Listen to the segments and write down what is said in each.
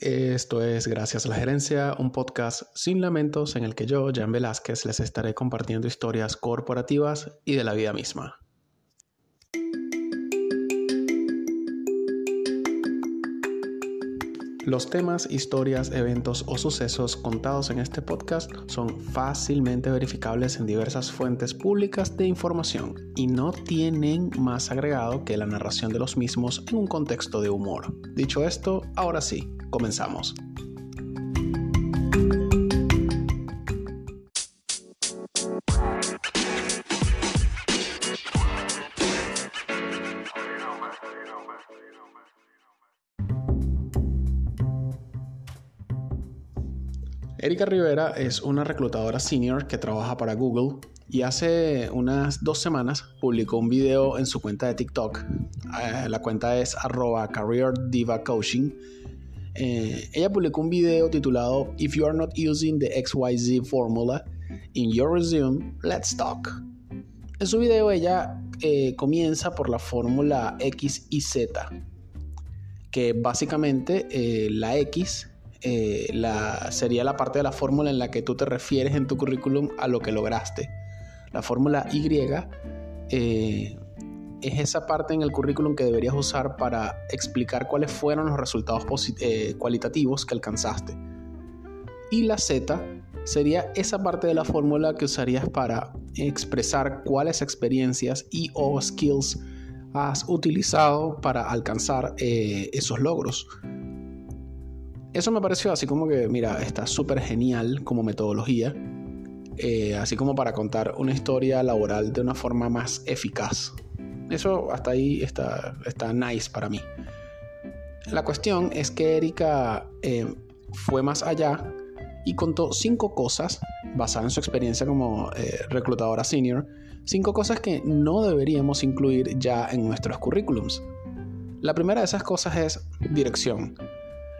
Esto es Gracias a la Gerencia, un podcast sin lamentos en el que yo, Jan Velázquez, les estaré compartiendo historias corporativas y de la vida misma. Los temas, historias, eventos o sucesos contados en este podcast son fácilmente verificables en diversas fuentes públicas de información y no tienen más agregado que la narración de los mismos en un contexto de humor. Dicho esto, ahora sí, comenzamos. Erika Rivera es una reclutadora senior que trabaja para Google y hace unas dos semanas publicó un video en su cuenta de TikTok. Eh, la cuenta es arroba coaching. Eh, ella publicó un video titulado If you are not using the XYZ formula in your resume, let's talk. En su video ella eh, comienza por la fórmula X y Z, que básicamente la X eh, la, sería la parte de la fórmula en la que tú te refieres en tu currículum a lo que lograste. La fórmula Y eh, es esa parte en el currículum que deberías usar para explicar cuáles fueron los resultados eh, cualitativos que alcanzaste. Y la Z sería esa parte de la fórmula que usarías para expresar cuáles experiencias y o skills has utilizado para alcanzar esos logros. Eso me pareció así como que, mira, está súper genial como metodología, eh, así como para contar una historia laboral de una forma más eficaz. Eso hasta ahí está, está nice para mí. La cuestión es que Erika eh, fue más allá y contó cinco cosas, basadas en su experiencia como eh, reclutadora senior, cinco cosas que no deberíamos incluir ya en nuestros currículums. La primera de esas cosas es dirección.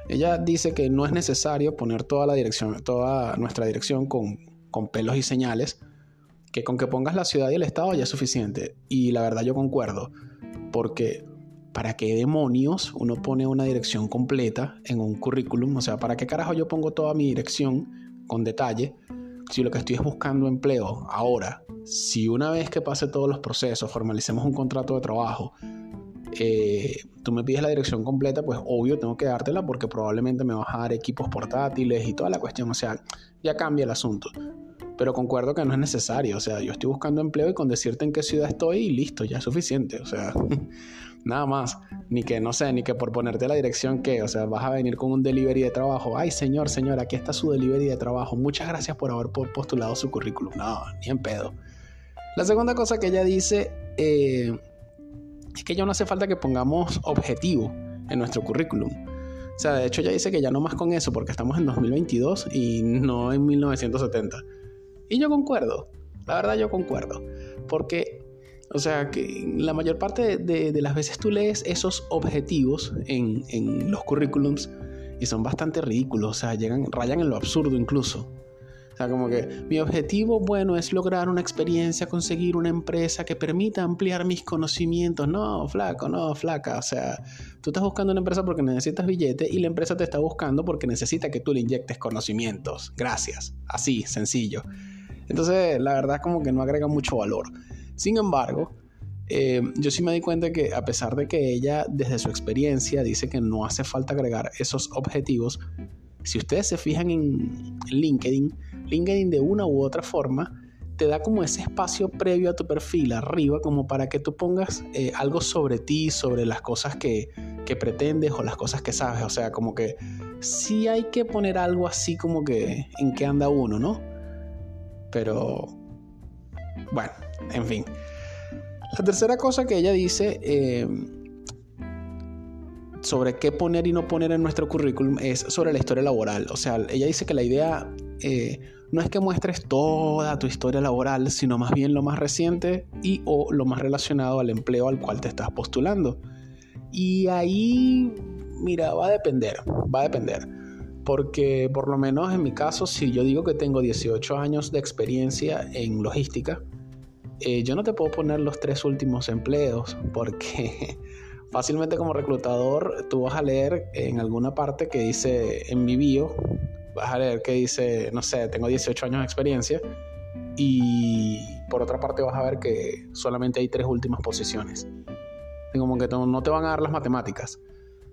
Ella dice que no es necesario poner toda la dirección, toda nuestra dirección con, con pelos y señales, que con que pongas la ciudad y el estado ya es suficiente. Y la verdad yo concuerdo, porque ¿para qué demonios uno pone una dirección completa en un currículum? O sea, ¿para qué carajo yo pongo toda mi dirección con detalle? Si lo que estoy es buscando empleo ahora, si una vez que pase todos los procesos, formalicemos un contrato de trabajo, eh, tú me pides la dirección completa, pues obvio tengo que dártela porque probablemente me vas a dar equipos portátiles y toda la cuestión, o sea, ya cambia el asunto. Pero concuerdo que no es necesario, o sea, yo estoy buscando empleo y con decirte en qué ciudad estoy y listo, ya es suficiente, o sea, nada más. Ni que, no sé, ni que por ponerte la dirección que, o sea, vas a venir con un delivery de trabajo. Ay, señor, señor, aquí está su delivery de trabajo. Muchas gracias por haber postulado su currículum. No, ni en pedo. La segunda cosa que ella dice, eh, es que ya no hace falta que pongamos objetivo en nuestro currículum. O sea, de hecho ya dice que ya no más con eso porque estamos en 2022 y no en 1970. Y yo concuerdo, la verdad yo concuerdo. Porque, o sea, que la mayor parte de, las veces tú lees esos objetivos en, en los currículums y son bastante ridículos, o sea, llegan, rayan en lo absurdo incluso sea, como que mi objetivo, bueno, es lograr una experiencia, conseguir una empresa que permita ampliar mis conocimientos. No, flaco, no, flaca. O sea, tú estás buscando una empresa porque necesitas billete y la empresa te está buscando porque necesita que tú le inyectes conocimientos. Gracias. Así, sencillo. Entonces, la verdad es como que no agrega mucho valor. Sin embargo, eh, yo sí me di cuenta que a pesar de que ella desde su experiencia dice que no hace falta agregar esos objetivos, si ustedes se fijan en LinkedIn, LinkedIn de una u otra forma te da como ese espacio previo a tu perfil arriba como para que tú pongas eh, algo sobre ti, sobre las cosas que, que, pretendes o las cosas que sabes. O sea, como que sí hay que poner algo así como que en qué anda uno, ¿no? Pero, bueno, en fin. La tercera cosa que ella dice... Eh, sobre qué poner y no poner en nuestro currículum es sobre la historia laboral. O sea, ella dice que la idea eh, no es que muestres toda tu historia laboral, sino más bien lo más reciente y o lo más relacionado al empleo al cual te estás postulando. Y ahí, mira, va a depender, va a depender. Porque por lo menos en mi caso, si yo digo que tengo 18 años de experiencia en logística, eh, yo no te puedo poner los tres últimos empleos porque fácilmente como reclutador tú vas a leer en alguna parte que dice en mi bio, vas a leer que dice, no sé, tengo 18 años de experiencia y por otra parte vas a ver que solamente hay tres últimas posiciones. Como que no te van a dar las matemáticas.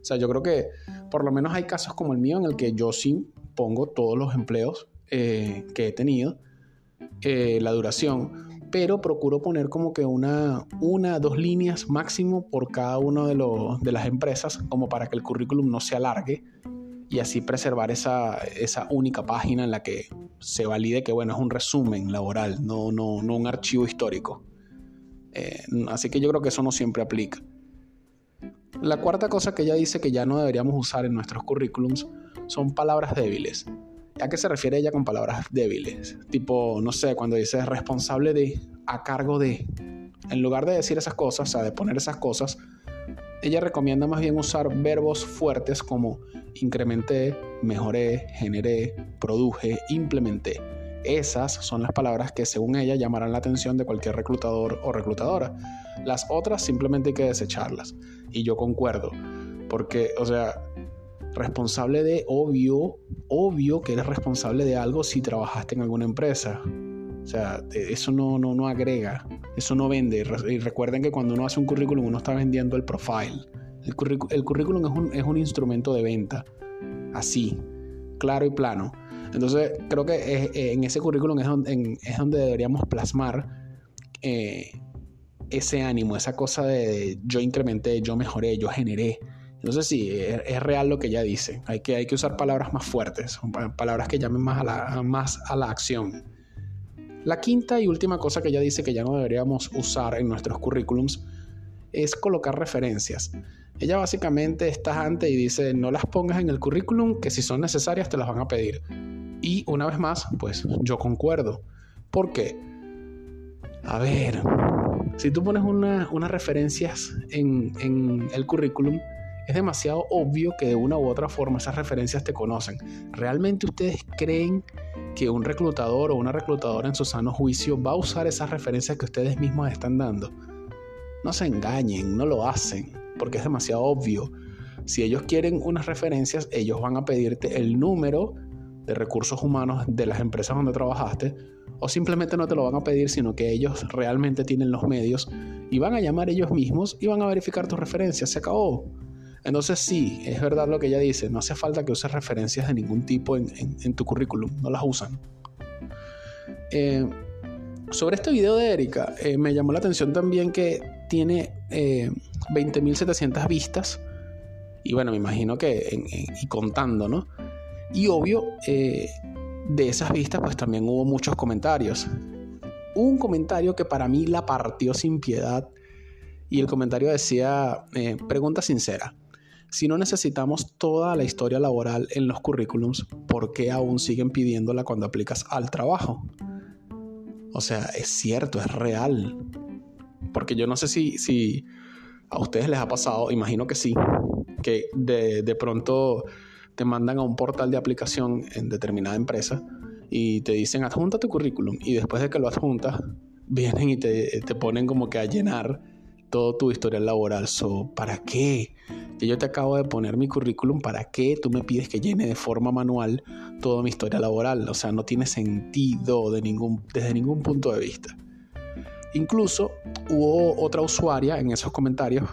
O sea, yo creo que por lo menos hay casos como el mío en el que yo sí pongo todos los empleos eh, que he tenido, eh, la duración, pero procuro poner como que una, una, dos líneas máximo por cada una de, de las empresas, como para que el currículum no se alargue y así preservar esa, esa única página en la que se valide que, bueno, es un resumen laboral, no, no, no un archivo histórico. Eh, así que yo creo que eso no siempre aplica. La cuarta cosa que ella dice que ya no deberíamos usar en nuestros currículums son palabras débiles. ¿A qué se refiere ella con palabras débiles? Tipo, no sé, cuando dice responsable de, a cargo de. En lugar de decir esas cosas, o sea, de poner esas cosas, ella recomienda más bien usar verbos fuertes como incrementé, mejoré, generé, produje, implementé. Esas son las palabras que según ella llamarán la atención de cualquier reclutador o reclutadora. Las otras simplemente hay que desecharlas. Y yo concuerdo, porque, o sea, responsable de, obvio, obvio que eres responsable de algo si trabajaste en alguna empresa. O sea, eso no, no, no agrega, eso no vende. Y recuerden que cuando uno hace un currículum, uno está vendiendo el profile. El, currículum es un, es un, instrumento de venta, así, claro y plano. Entonces, creo que en ese currículum es donde, es donde deberíamos plasmar eh, ese ánimo, esa cosa de yo incrementé, yo mejoré, yo generé. Entonces sí, es, real lo que ella dice. Hay que, hay que usar palabras más fuertes, palabras que llamen más a, la, más a la acción. La quinta y última cosa que ella dice que ya no deberíamos usar en nuestros currículums es colocar referencias. Ella básicamente está antes y dice no las pongas en el currículum que si son necesarias te las van a pedir. Y una vez más, pues yo concuerdo. ¿Por qué? A ver, si tú pones unas referencias en, en el currículum, es demasiado obvio que de una u otra forma esas referencias te conocen. ¿Realmente ustedes creen que un reclutador o una reclutadora en su sano juicio va a usar esas referencias que ustedes mismos están dando? No se engañen, no lo hacen, porque es demasiado obvio. Si ellos quieren unas referencias, ellos van a pedirte el número de recursos humanos de las empresas donde trabajaste, o simplemente no te lo van a pedir, sino que ellos realmente tienen los medios y van a llamar ellos mismos y van a verificar tus referencias. Se acabó. Entonces sí, es verdad lo que ella dice, no hace falta que uses referencias de ningún tipo en, tu currículum, no las usan. Eh, sobre este video de Erika, eh, me llamó la atención también que tiene 20.700 eh, vistas, y bueno, me imagino que, y contando, ¿no? Y obvio, de esas vistas pues también hubo muchos comentarios. Un comentario que para mí la partió sin piedad, y el comentario decía, pregunta sincera. Si no necesitamos toda la historia laboral en los currículums, ¿por qué aún siguen pidiéndola cuando aplicas al trabajo? O sea, es cierto, es real. Porque yo no sé si, si a ustedes les ha pasado, imagino que sí, que de, de pronto te mandan a un portal de aplicación en determinada empresa y te dicen adjunta tu currículum y después de que lo adjuntas vienen y te, te ponen como que a llenar todo tu historial laboral. So, ¿Para qué? Que yo te acabo de poner mi currículum, ¿para qué tú me pides que llene de forma manual toda mi historia laboral? O sea, no tiene sentido de ningún, desde ningún punto de vista. Incluso hubo otra usuaria en esos comentarios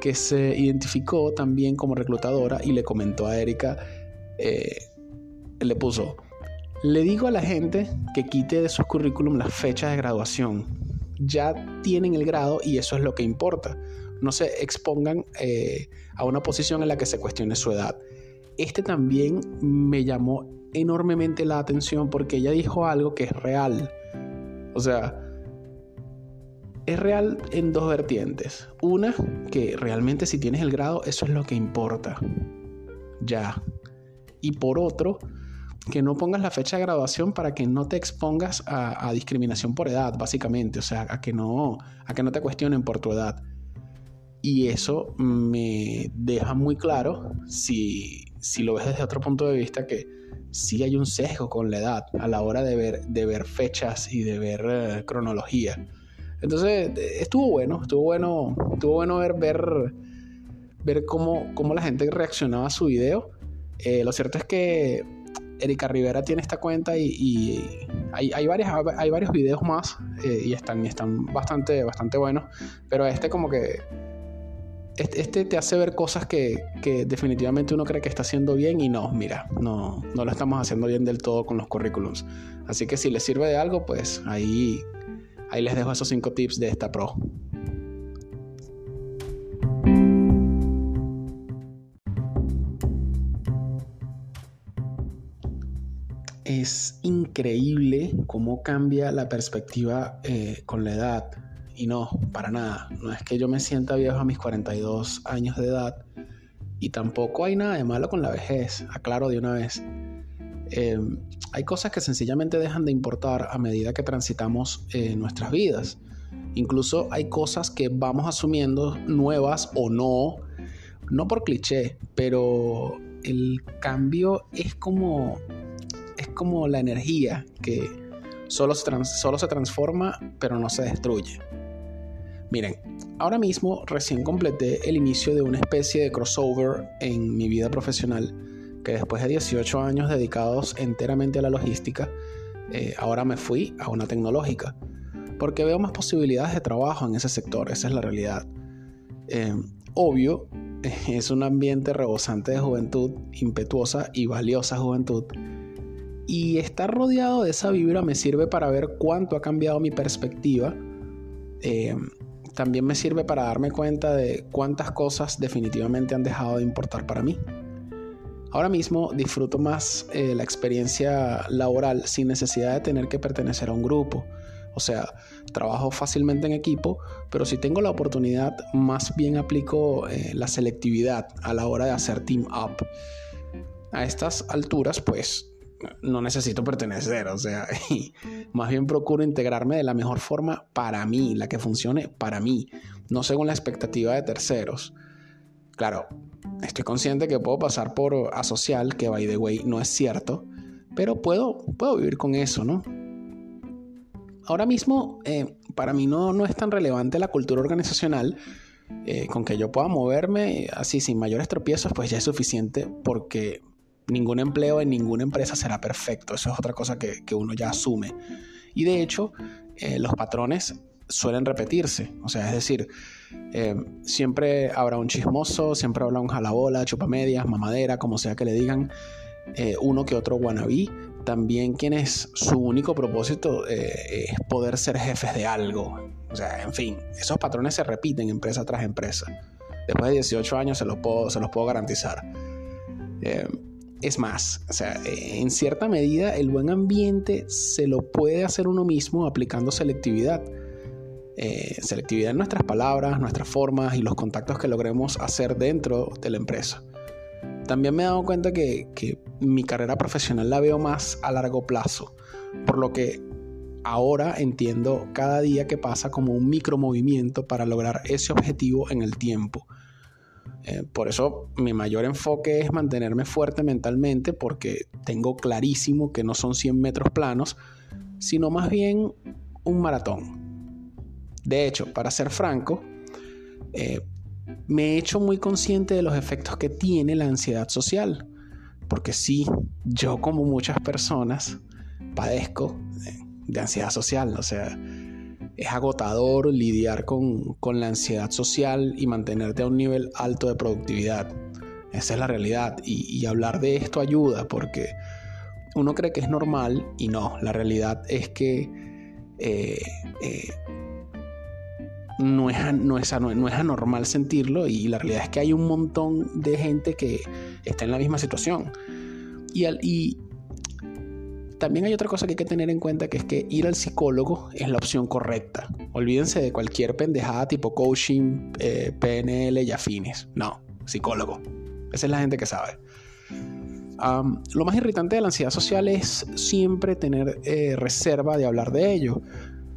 que se identificó también como reclutadora y le comentó a Erika, eh, le puso, le digo a la gente que quite de sus currículum las fechas de graduación. Ya tienen el grado y eso es lo que importa no se expongan eh, a una posición en la que se cuestione su edad. Este también me llamó enormemente la atención porque ella dijo algo que es real. O sea, es real en dos vertientes. Una, que realmente si tienes el grado, eso es lo que importa. Ya. Y por otro, que no pongas la fecha de graduación para que no te expongas a, discriminación por edad, básicamente. O sea, a que no, a que no te cuestionen por tu edad. Y eso me deja muy claro, si, lo ves desde otro punto de vista, que sí hay un sesgo con la edad a la hora de ver, de ver fechas y de ver eh, cronología. Entonces, estuvo bueno, estuvo bueno, estuvo bueno ver, ver, ver cómo, cómo la gente reaccionaba a su video. Eh, lo cierto es que Erika Rivera tiene esta cuenta y, hay, varios videos más eh, y están, bastante, buenos. Pero este como que... Este, este te hace ver cosas que, que, definitivamente uno cree que está haciendo bien y no, mira, no, no lo estamos haciendo bien del todo con los currículums. Así que si les sirve de algo, pues ahí, ahí les dejo esos cinco tips de esta pro. Es increíble cómo cambia la perspectiva eh, con la edad. Y no, para nada. No es que yo me sienta viejo a mis 42 años de edad. Y tampoco hay nada de malo con la vejez, aclaro de una vez. Em, hay cosas que sencillamente dejan de importar a medida que transitamos eh, nuestras vidas. Incluso hay cosas que vamos asumiendo nuevas o no, no por cliché, pero el cambio es como como la energía que solo se, solo se transforma pero no se destruye. Miren, ahora mismo recién completé el inicio de una especie de crossover en mi vida profesional que después de 18 años dedicados enteramente a la logística, eh, ahora me fui a una tecnológica, porque veo más posibilidades de trabajo en ese sector, esa es la realidad. Eh, obvio, es un ambiente rebosante de juventud, impetuosa y valiosa juventud, y estar rodeado de esa vibra me sirve para ver cuánto ha cambiado mi perspectiva. Eh, también me sirve para darme cuenta de cuántas cosas definitivamente han dejado de importar para mí. Ahora mismo disfruto más eh, la experiencia laboral sin necesidad de tener que pertenecer a un grupo. O sea, trabajo fácilmente en equipo, pero si tengo la oportunidad, más bien aplico eh, la selectividad a la hora de hacer team up. A estas alturas, pues no necesito pertenecer, o sea, más bien procuro integrarme de la mejor forma para mí, la que funcione para mí, no según la expectativa de terceros. Claro, estoy consciente que puedo pasar por asocial, que by the way no es cierto, pero puedo, puedo vivir con eso, ¿no? Ahora mismo, eh, para mí no, no es tan relevante la cultura organizacional, eh, con que yo pueda moverme así sin mayores tropiezos, pues ya es suficiente porque ningún empleo en ninguna empresa será perfecto. Eso es otra cosa que, uno ya asume. Y de hecho, eh, los patrones suelen repetirse. O sea, es decir, eh, siempre habrá un chismoso, siempre habrá un jalabola, chupamedias, mamadera, como sea que le digan, eh, uno que otro wannabe. También quienes su único propósito es poder ser jefes de algo. O sea, en fin, esos patrones se repiten empresa tras empresa. Después de 18 años se los puedo, se los puedo garantizar. Es más, o sea, en cierta medida el buen ambiente se lo puede hacer uno mismo aplicando selectividad. Eh, selectividad en nuestras palabras, nuestras formas y los contactos que logremos hacer dentro de la empresa. También me he dado cuenta que, que mi carrera profesional la veo más a largo plazo, por lo que ahora entiendo cada día que pasa como un micromovimiento para lograr ese objetivo en el tiempo eh, por eso mi mayor enfoque es mantenerme fuerte mentalmente porque tengo clarísimo que no son 100 metros planos, sino más bien un maratón. De hecho, para ser franco, eh, me he hecho muy consciente de los efectos que tiene la ansiedad social. Porque sí, yo como muchas personas padezco de ansiedad social. O sea, es agotador lidiar con, la ansiedad social y mantenerte a un nivel alto de productividad. Esa es la realidad. Y, hablar de esto ayuda porque uno cree que es normal y no. La realidad es que eh, eh, no, es, no, es, no, es, anormal sentirlo y la realidad es que hay un montón de gente que está en la misma situación. Y, y, también hay otra cosa que hay que tener en cuenta que es que ir al psicólogo es la opción correcta. Olvídense de cualquier pendejada tipo coaching, eh, PNL y afines. No, psicólogo. Esa es la gente que sabe. lo más irritante de la ansiedad social es siempre tener eh, reserva de hablar de ello.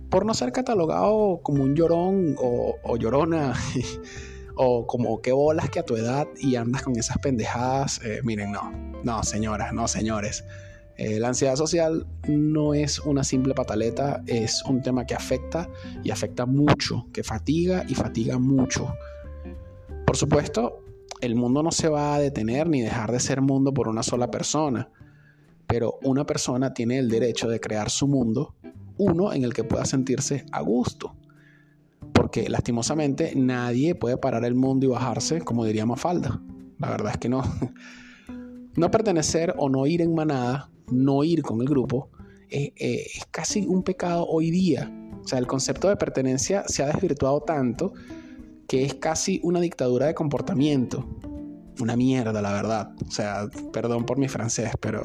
Por no ser catalogado como un llorón o, llorona. o como qué bolas que a tu edad y andas con esas pendejadas. Eh, miren, no, no, señoras, no, señores Eh, la ansiedad social no es una simple pataleta, es un tema que afecta y afecta mucho, que fatiga y fatiga mucho. Por supuesto, el mundo no se va a detener ni dejar de ser mundo por una sola persona, pero una persona tiene el derecho de crear su mundo, uno en el que pueda sentirse a gusto. Porque lastimosamente nadie puede parar el mundo y bajarse, como diría Mafalda. La verdad es que no. No pertenecer o no ir en manada no ir con el grupo, eh, eh, es casi un pecado hoy día. O sea, el concepto de pertenencia se ha desvirtuado tanto que es casi una dictadura de comportamiento. Una mierda, la verdad. O sea, perdón por mi francés, pero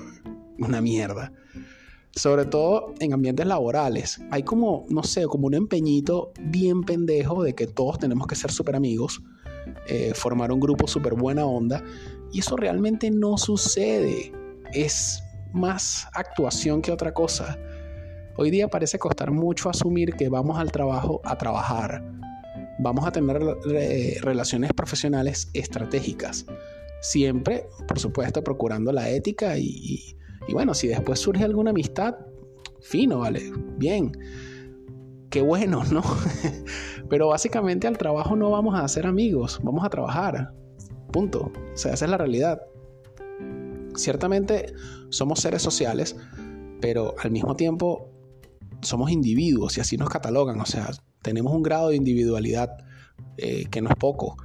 una mierda. Sobre todo en ambientes laborales. Hay como, no sé, como un empeñito bien pendejo de que todos tenemos que ser súper amigos, eh, formar un grupo súper buena onda. Y eso realmente no sucede. Es más actuación que otra cosa. Hoy día parece costar mucho asumir que vamos al trabajo a trabajar. Vamos a tener relaciones profesionales estratégicas. Siempre, por supuesto, procurando la ética y, y bueno, si después surge alguna amistad, fino, vale, bien. Qué bueno, ¿no? Pero básicamente al trabajo no vamos a hacer amigos, vamos a trabajar. Punto. O sea, esa es la realidad. Ciertamente somos seres sociales, pero al mismo tiempo somos individuos y así nos catalogan, o sea, tenemos un grado de individualidad eh, que no es poco.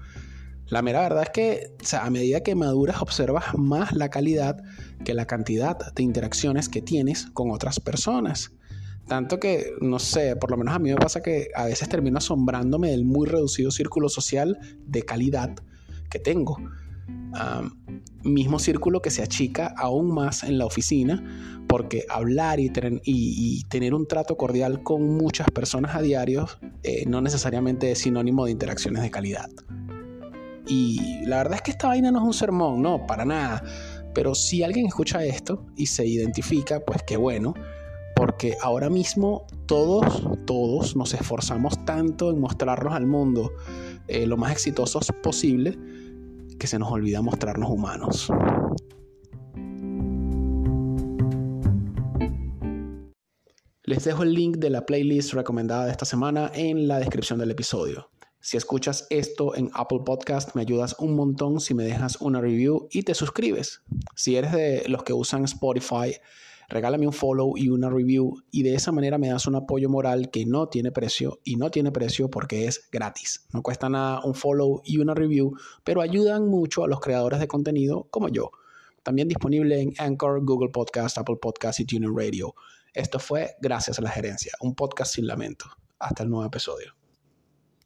La mera verdad es que a medida que maduras observas más la calidad que la cantidad de interacciones que tienes con otras personas. Tanto que, no sé, por lo menos a mí me pasa que a veces termino asombrándome del muy reducido círculo social de calidad que tengo mismo círculo que se achica aún más en la oficina, porque hablar y, tener un trato cordial con muchas personas a diario eh, no necesariamente es sinónimo de interacciones de calidad. Y la verdad es que esta vaina no es un sermón, no, para nada. Pero si alguien escucha esto y se identifica, pues qué bueno, porque ahora mismo todos, todos nos esforzamos tanto en mostrarnos al mundo eh, lo más exitosos posible que se nos olvida mostrarnos humanos. Les dejo el link de la playlist recomendada de esta semana en la descripción del episodio. Si escuchas esto en Apple Podcast, me ayudas un montón si me dejas una review y te suscribes. Si eres de los que usan Spotify, regálame un follow y una review y de esa manera me das un apoyo moral que no tiene precio y no tiene precio porque es gratis. No cuesta nada un follow y una review, pero ayudan mucho a los creadores de contenido como yo. También disponible en Anchor, Google Podcast, Apple Podcast y TuneIn Radio. Esto fue Gracias a la Gerencia, un podcast sin lamento. Hasta el nuevo episodio.